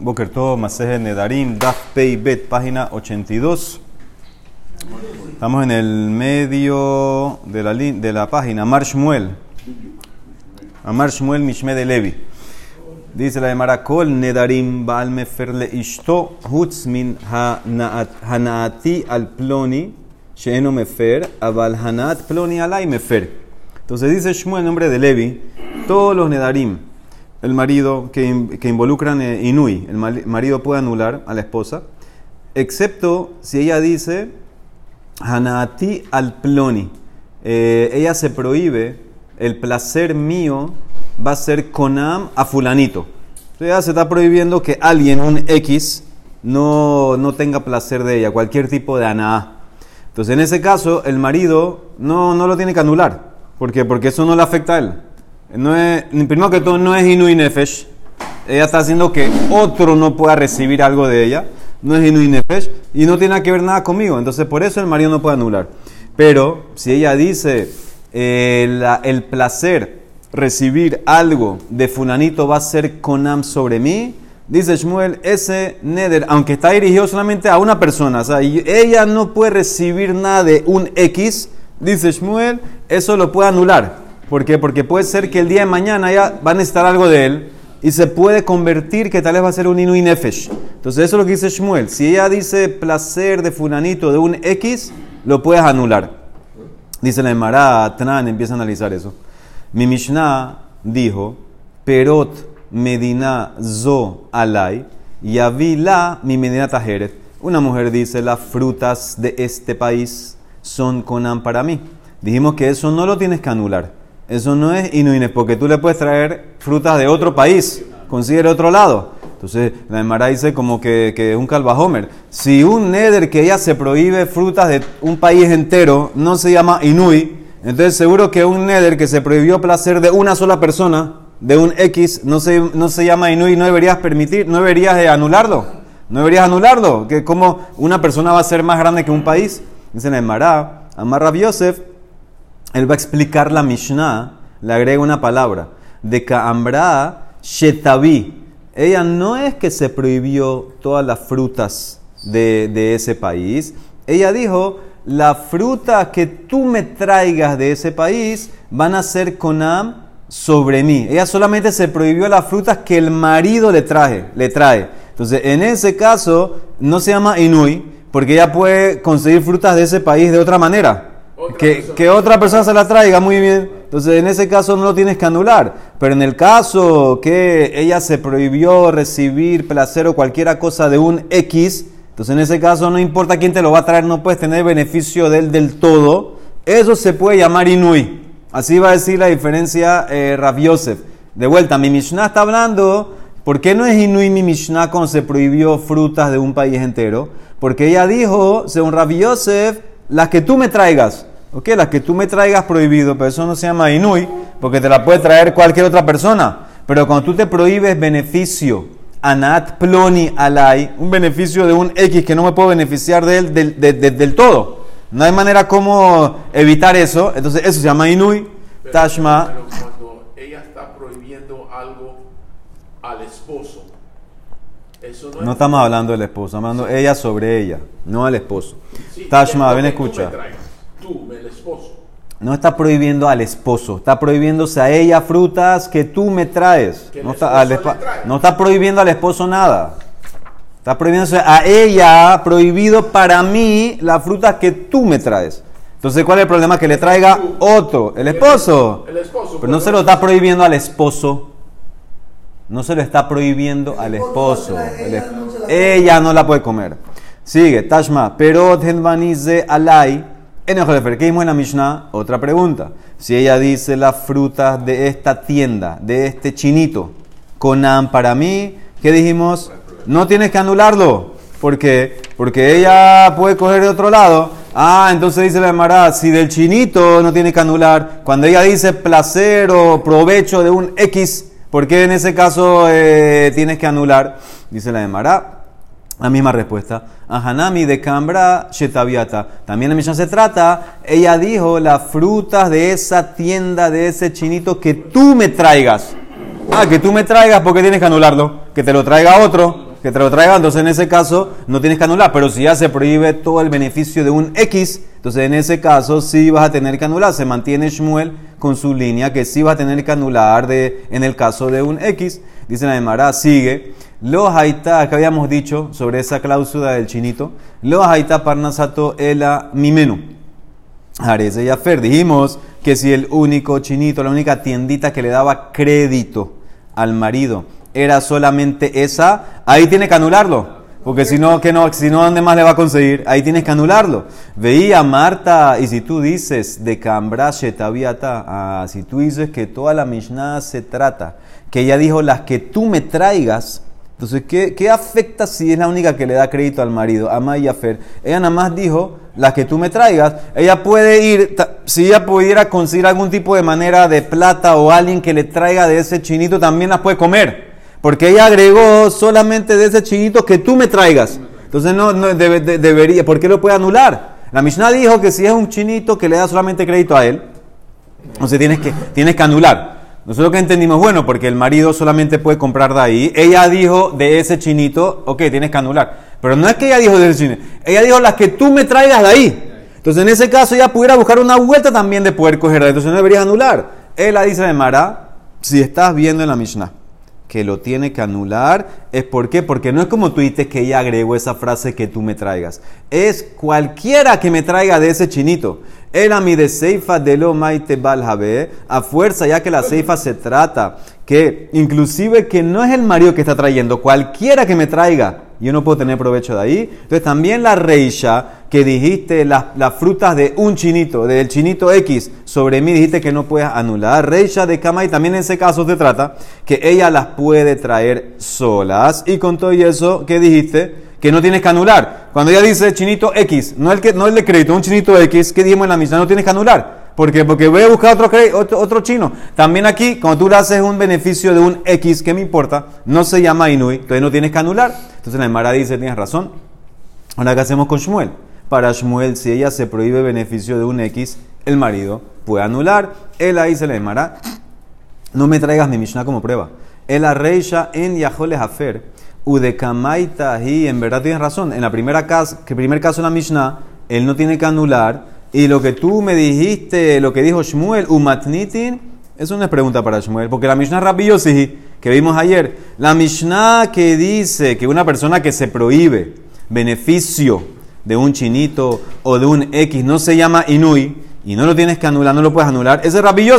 Boker Tov, Maseje Nedarim, Daf Pei Bet, página 82. Estamos en el medio de la, de la página, Amar Shmuel. Amar Shmuel Mishme de Levi. Dice la de Maracol, Nedarim Baal Mefer le Ishto, Hutz min hanaat- Hanaati al Ploni, Sheeno Mefer, Aval Hanaat Ploni alai Mefer. Entonces dice Shmuel, en nombre de Levi, todos los Nedarim, el marido que, que involucran eh, Inui, el marido puede anular a la esposa, excepto si ella dice Hanaati al Ploni. Eh, ella se prohíbe, el placer mío va a ser conam a fulanito. Entonces ella se está prohibiendo que alguien, un X, no, no tenga placer de ella, cualquier tipo de anaá. Entonces en ese caso el marido no, no lo tiene que anular. ¿Por? Porque eso no le afecta a él. No es, primero que todo no es Inui Nefesh. Ella está haciendo que otro no pueda recibir algo de ella. No es Inui Nefesh y no tiene que ver nada conmigo. Entonces por eso el marido no puede anular. Pero si ella dice eh, la- el placer recibir algo de fulanito va a ser conam sobre mí, dice Shmuel, ese neder, aunque está dirigido solamente a una persona, o sea, ella no puede recibir nada de un X, dice Shmuel, eso lo puede anular. ¿Por qué? Porque puede ser que el día de mañana ella va a necesitar algo de él y se puede convertir que tal vez va a ser un inui nefesh. Entonces eso es lo que dice Shmuel. Si ella dice placer de fulanito de un X, lo puedes anular. Dice la Emara, Tran empieza a analizar eso. Mi Mishnah dijo, Perot Medina Zo Alay, Yavila mi Medina Tajeret. Una mujer dice, las frutas de este país son Conan para mí. Dijimos que eso no lo tienes que anular. Eso no es inuines, porque tú le puedes traer frutas de otro país, consigue otro lado. Entonces, la Emara dice como que, que es un calvajomer. Si un neder que ella se prohíbe frutas de un país entero no se llama inui, entonces seguro que un neder que se prohibió placer de una sola persona, de un X, no se, no se llama inui, no deberías permitir, no deberías de anularlo. No deberías anularlo. Que como una persona va a ser más grande que un país. Dice la Emara, Amar Rav Yosef, él va a explicar la Mishnah, le agrega una palabra, de Kaambra Shetavi. Ella no es que se prohibió todas las frutas de, de ese país. Ella dijo, la fruta que tú me traigas de ese país van a ser conam sobre mí. Ella solamente se prohibió las frutas que el marido le traje, le trae. Entonces, en ese caso, no se llama Inui, porque ella puede conseguir frutas de ese país de otra manera. Otra que, persona. que otra persona se la traiga, muy bien. Entonces, en ese caso no lo tienes que anular. Pero en el caso que ella se prohibió recibir placer o cualquier cosa de un X, entonces en ese caso no importa quién te lo va a traer, no puedes tener beneficio de él del todo. Eso se puede llamar Inui. Así va a decir la diferencia eh, Rav Yosef. De vuelta, mi Mishnah está hablando, ¿por qué no es Inui mi Mishnah cuando se prohibió frutas de un país entero? Porque ella dijo, según Rav Yosef, las que tú me traigas. Ok, las que tú me traigas prohibido, pero eso no se llama Inui, porque te la puede traer cualquier otra persona. Pero cuando tú te prohíbes beneficio, anat ploni alai, un beneficio de un X que no me puedo beneficiar de él del, de- de- del todo. No hay manera como evitar eso, entonces eso se llama Inui, Pero- Tashma. Pero cuando ella está prohibiendo algo al esposo, eso no, No es. estamos hablando del esposo, estamos hablando ella sobre ella, no al esposo. Sí, Tashma, ven escucha. me traigas, Tú, el esposo. No está prohibiendo al esposo, está prohibiéndose a ella frutas que tú me traes. No está, al esposo espa- le trae. no está prohibiendo al esposo nada. Está prohibiéndose a ella, prohibido para mí, las frutas que tú me traes. Entonces, ¿cuál es el problema? Que le traiga otro, el esposo. El esposo. Pero no se lo está prohibiendo al esposo. No se lo está prohibiendo al esposo. El es- ella no la puede comer. Sigue, Tashma. Pero Tenvanize alai. En el Jolefer, ¿qué en la Mishnah? Otra pregunta. Si ella dice las frutas de esta tienda, de este chinito, Conan para mí, ¿qué dijimos? No tienes que anularlo. ¿Por qué? Porque ella puede coger de otro lado. Ah, entonces dice la Emara, si del chinito no tiene que anular. Cuando ella dice placer o provecho de un X, ¿por qué en ese caso eh, tienes que anular? Dice la Emara. La misma respuesta. Ahanami de Cambra Shetaviata. También en Mishnah se trata, ella dijo las frutas de esa tienda, de ese chinito que tú me traigas. Ah, que tú me traigas porque tienes que anularlo. Que te lo traiga otro, que te lo traiga. Entonces en ese caso no tienes que anular. Pero si ya se prohíbe todo el beneficio de un X, entonces en ese caso sí vas a tener que anular. Se mantiene Shmuel con su línea que sí va a tener que anular de, en el caso de un X. Dice la sigue. Lo haita, que habíamos dicho sobre esa cláusula del chinito. Lo haita parnasato ela mimenu. Areze y Afer. Dijimos que si el único chinito, la única tiendita que le daba crédito al marido era solamente esa, ahí tiene que anularlo. Porque si no, que no, si no, ¿dónde más le va a conseguir? Ahí tienes que anularlo. Veía Marta, y si tú dices de Cambrashe Tabiata, ah, si tú dices que toda la Mishnah se trata, que ella dijo las que tú me traigas, entonces, ¿qué, ¿qué, afecta si es la única que le da crédito al marido, a Maya Fer? Ella nada más dijo, las que tú me traigas, ella puede ir, si ella pudiera conseguir algún tipo de manera de plata o alguien que le traiga de ese chinito, también las puede comer. Porque ella agregó solamente de ese chinito que tú me traigas. Entonces, no, no debería, ¿por qué lo puede anular? La Mishnah dijo que si es un chinito que le da solamente crédito a él, entonces tienes que, tienes que anular. Nosotros que entendimos, bueno, porque el marido solamente puede comprar de ahí. Ella dijo de ese chinito, ok, tienes que anular. Pero no es que ella dijo de ese chinito. Ella dijo las que tú me traigas de ahí. Entonces en ese caso ella pudiera buscar una vuelta también de poder coger. Entonces no deberías anular. Ella dice de Mara, si estás viendo en la Mishnah que lo tiene que anular, es por qué? Porque no es como tú dices que ella agregó esa frase que tú me traigas. Es cualquiera que me traiga de ese chinito. El mi de Seifa de lo maite baljabe, a fuerza, ya que la Seifa se trata, que inclusive que no es el marido que está trayendo, cualquiera que me traiga, yo no puedo tener provecho de ahí. Entonces también la reisha que dijiste las, frutas de un chinito, del chinito X, sobre mí dijiste que no puedes anular. Reisha de Kama y también en ese caso se trata que ella las puede traer solas. Y con todo eso, ¿qué dijiste? Que no tienes que anular. Cuando ella dice chinito X, no el, que, no el de crédito, un chinito X, ¿qué dijimos en la misa? No tienes que anular. ¿Por qué? Porque voy a buscar otro, otro, otro, chino. También aquí, cuando tú le haces un beneficio de un X, ¿qué me importa? No se llama Inui, entonces no tienes que anular. Entonces la Emara dice, tienes razón. Ahora, ¿qué hacemos con Shmuel? Para Shmuel, si ella se prohíbe beneficio de un X, el marido puede anular. Él ahí se le Emara, no me traigas mi Mishnah como prueba. El arreisha en Yahole Hafer Udekamaita y en verdad tienes razón. En la primera caso, que primer caso en la Mishnah, él no tiene que anular. Y lo que tú me dijiste, lo que dijo Shmuel, Umatnitin, eso no es pregunta para Shmuel, porque la Mishnah Rabbi que vimos ayer, la Mishnah que dice que una persona que se prohíbe beneficio de un chinito o de un X no se llama Inui y no lo tienes que anular, no lo puedes anular, ese es Rabbi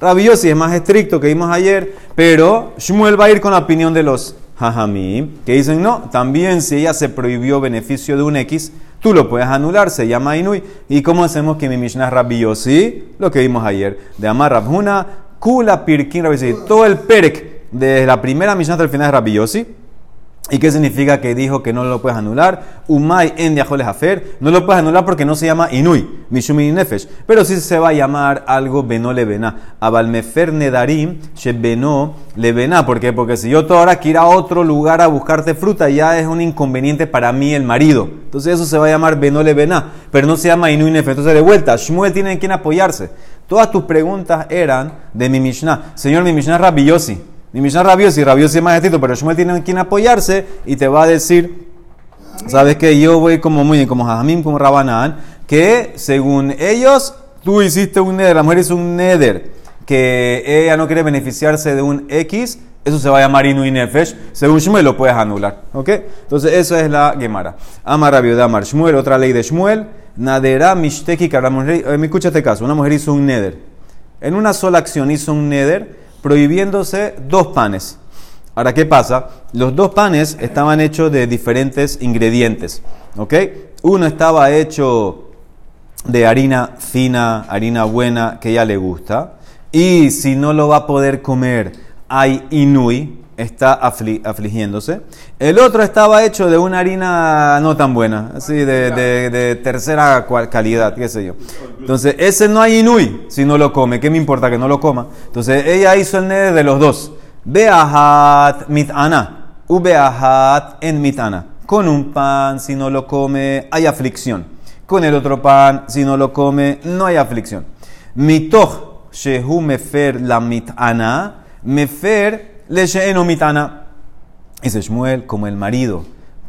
Rabbi es más estricto que vimos ayer, pero Shmuel va a ir con la opinión de los Jajamim, que dicen no, también si ella se prohibió beneficio de un X, tú lo puedes anular, se llama Inui. ¿Y cómo hacemos que mi Mishnah Rabbi Lo que vimos ayer, de Amar Rabhuna, Kula Pirkin Rabbi Todo el Perek, de la primera Mishnah hasta el final es Rabbi ¿Y qué significa que dijo que no lo puedes anular? Umay en Diajoles Afer. No lo puedes anular porque no se llama Inui, Mishumi Nefesh. Pero sí se va a llamar algo Beno Levena. Abalmefer Nedarim, Shebeno Levena. ¿Por qué? Porque si yo ahora quiero ir a otro lugar a buscarte fruta, ya es un inconveniente para mí el marido. Entonces eso se va a llamar Beno Levena. Pero no se llama Inui Nefesh. Entonces de vuelta, Shmuel tiene en quien apoyarse. Todas tus preguntas eran de mi Mishnah. Señor, mi Mishnah es ni Mishnah Rabiosi, Rabiosi es más estricto, pero Shmuel tiene quien apoyarse y te va a decir, sabes que yo voy como muy como Jajamim, como Rabanán, que según ellos tú hiciste un neder, la mujer hizo un neder, que ella no quiere beneficiarse de un X, eso se va a llamar Inu. Según Shmuel lo puedes anular. ¿Ok? Entonces, eso es la Gemara. Amar Rabio Amar Shmuel, otra ley de Shmuel. Nadera Mishteki eh, Me escucha este caso. Una mujer hizo un neder. En una sola acción hizo un neder prohibiéndose dos panes. Ahora, ¿qué pasa? Los dos panes estaban hechos de diferentes ingredientes. ¿Ok? Uno estaba hecho de harina fina, harina buena que ella le gusta. Y si no lo va a poder comer, hay inui, está afligiéndose. El otro estaba hecho de una harina no tan buena, así de, tercera calidad, qué sé yo. Entonces, ese no hay inui si no lo come. ¿Qué me importa que no lo coma? Entonces, ella hizo el nede de los dos. Beahat mitana. Ubeahat en mitana. Con un pan, si no lo come, hay aflicción. Con el otro pan, si no lo come, no hay aflicción. Mitoch shehu mefer la mitana Mefer le mitana. Dice Shmuel, como el marido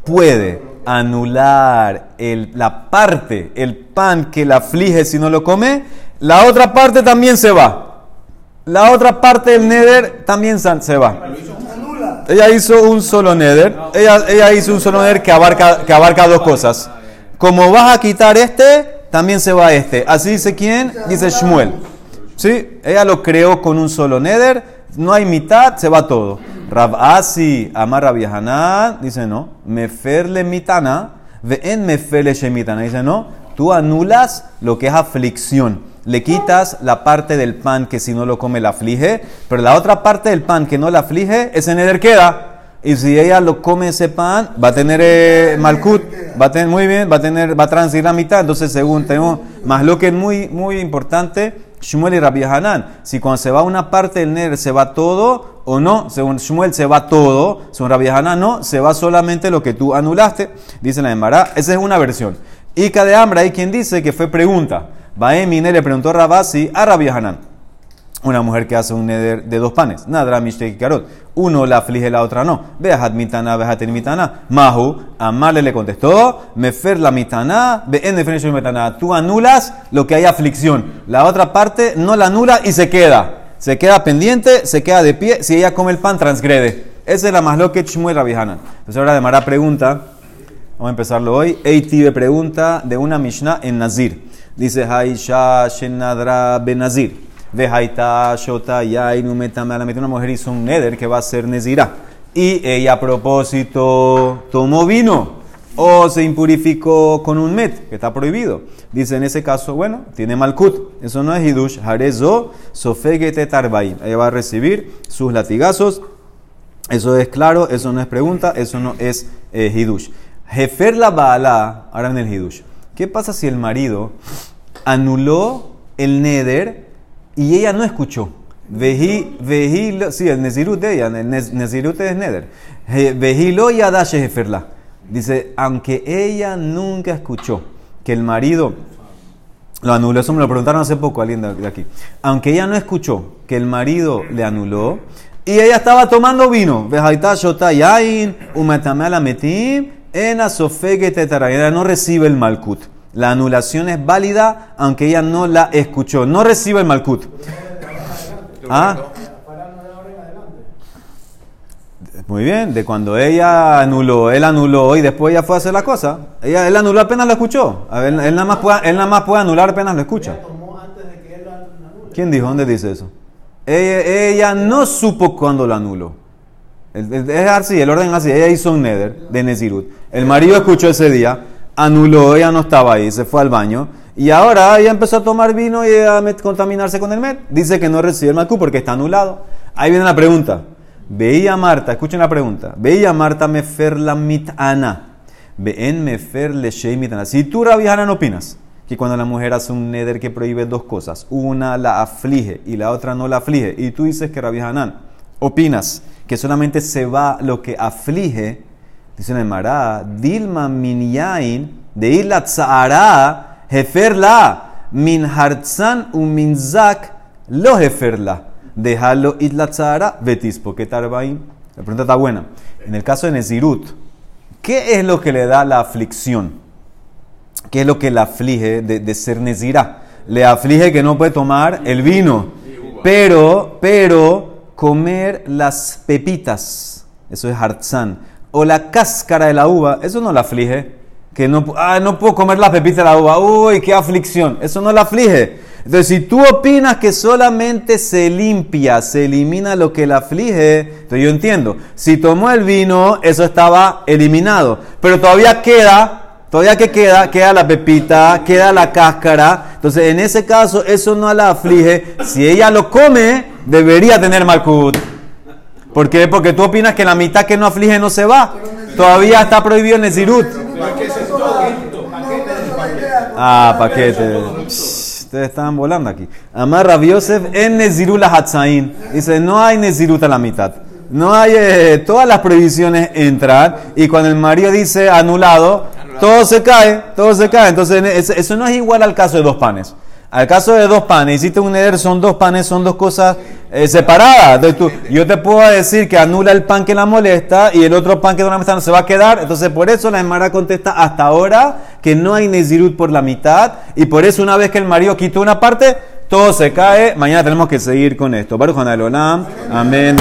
puede anular la parte, el pan que la aflige si no lo come, la otra parte también se va. La otra parte del neder también se va. Ella hizo un solo neder. Ella, ella hizo un solo neder que abarca, que abarca dos cosas. Como vas a quitar este, también se va este. Así dice quién? Dice Shmuel. ¿Sí? Ella lo creó con un solo neder. No hay mitad, se va todo. Rab Asi, Amar Hanan, dice no. Meferle mitana, ve en meferle shemitana. Dice no. Tú anulas lo que es aflicción le quitas la parte del pan que si no lo come la aflige, pero la otra parte del pan que no la aflige, ese neder queda. Y si ella lo come ese pan, va a tener eh, malkut, va a tener muy bien, va a tener, va a transigir la mitad. Entonces, según tenemos, más lo que es muy, muy importante, Shmuel y Rabbi Hanan, si cuando se va una parte del neder se va todo o no, según Shmuel se va todo, según Rabbi Hanan no, se va solamente lo que tú anulaste, dice la Emara. Esa es una versión. Y de hambre hay quien dice que fue pregunta. Baemine le preguntó a Rabasi a Rabbi Hanan, una mujer que hace un neder de dos panes, Nadra Mishtek Karot. Uno la aflige, la otra no. Veajat mitana, veajat mitana. Mahu, Amale le contestó, Mefer la mitana, en mitana. Tú anulas lo que hay aflicción. La otra parte no la anula y se queda. Se queda pendiente, se queda de pie. Si ella come el pan, transgrede. Esa es la más lo que Shmuel Rabbi Hanan. Entonces ahora de Mara pregunta, vamos a empezarlo hoy. Eitibe pregunta de una Mishnah en Nazir. Dice, Haisha Shenadra Benazir. Vejaita Shota Yainu Metamala. Una mujer hizo un neder que va a ser Nezira. Y ella a propósito tomó vino o se impurificó con un met, que está prohibido. Dice en ese caso, bueno, tiene malkut. Eso no es hidush. Harezo sofegete tarbaim. Ella va a recibir sus latigazos. Eso es claro, eso no es pregunta, eso no es eh, hidush. Jefer la baala, ahora en el hidush. ¿Qué pasa si el marido anuló el neder y ella no escuchó? Veji, sí, el nezirut de ella, el nezirut es neder. Vejilo y jeferla. Dice, aunque ella nunca escuchó que el marido lo anuló, eso me lo preguntaron hace poco alguien de aquí. Aunque ella no escuchó que el marido le anuló y ella estaba tomando vino, ella no recibe el malkut. La anulación es válida aunque ella no la escuchó. No recibe el malkut. ¿Ah? Muy bien, de cuando ella anuló, él anuló y después ella fue a hacer la cosa. Ella, él anuló apenas lo escuchó. él, nada más puede, él nada más puede anular apenas lo escucha. ¿Quién dijo? ¿Dónde dice eso? Ella, ella no supo cuando lo anuló. Es así, el orden es así. Ella hizo un neder de Nezirut. El marido escuchó ese día, anuló, ella no estaba ahí, se fue al baño. Y ahora ella empezó a tomar vino y a contaminarse con el med. Dice que no recibe el malcú porque está anulado. Ahí viene la pregunta. Veía Marta, escuchen la pregunta. Veía Marta mefer la mitana. Ven mefer le mitana. Si tú, Rabihana, no opinas que cuando la mujer hace un neder que prohíbe dos cosas, una la aflige y la otra no la aflige, y tú dices que Rabihana opinas que solamente se va lo que aflige, dice en el Dilma min yain, de isla tzara, jeferla, min hartzan u min zak, lo jeferla. Déjalo isla tzara, betis, porque tarbaim. La pregunta está buena. En el caso de Nezirut, ¿qué es lo que le da la aflicción? ¿Qué es lo que le aflige de, de ser Nezirá? Le aflige que no puede tomar el vino. Pero, pero, comer las pepitas, eso es hartzán, o la cáscara de la uva, eso no la aflige. Que no, ah, no puedo comer las pepitas de la uva, uy, qué aflicción, eso no la aflige. Entonces, si tú opinas que solamente se limpia, se elimina lo que la aflige, entonces yo entiendo. Si tomó el vino, eso estaba eliminado. Pero todavía queda, todavía que queda, queda la pepita, queda la cáscara. Entonces, en ese caso, eso no la aflige. Si ella lo come, debería tener Malkut. ¿Por qué? Porque tú opinas que la mitad que no aflige no se va. Todavía está prohibido en el Zirut. Ah, paquete. Ustedes estaban volando aquí. Amar Rabiosef en Nezirut Hatzain. Dice, no hay Nezirut a la mitad. No hay, eh, todas las prohibiciones entran y cuando el marido dice anulado, todo se cae, todo se cae. Entonces, eso no es igual al caso de dos panes. Al caso de dos panes, hiciste un neder, son dos panes, son dos cosas eh, separadas. Yo te puedo decir que anula el pan que la molesta y el otro pan que no la molesta no se va a quedar. Entonces, por eso la Emara contesta hasta ahora que no hay Nezirut por la mitad. Y por eso, una vez que el marido quitó una parte, todo se cae. Mañana tenemos que seguir con esto. Baruch. Amén.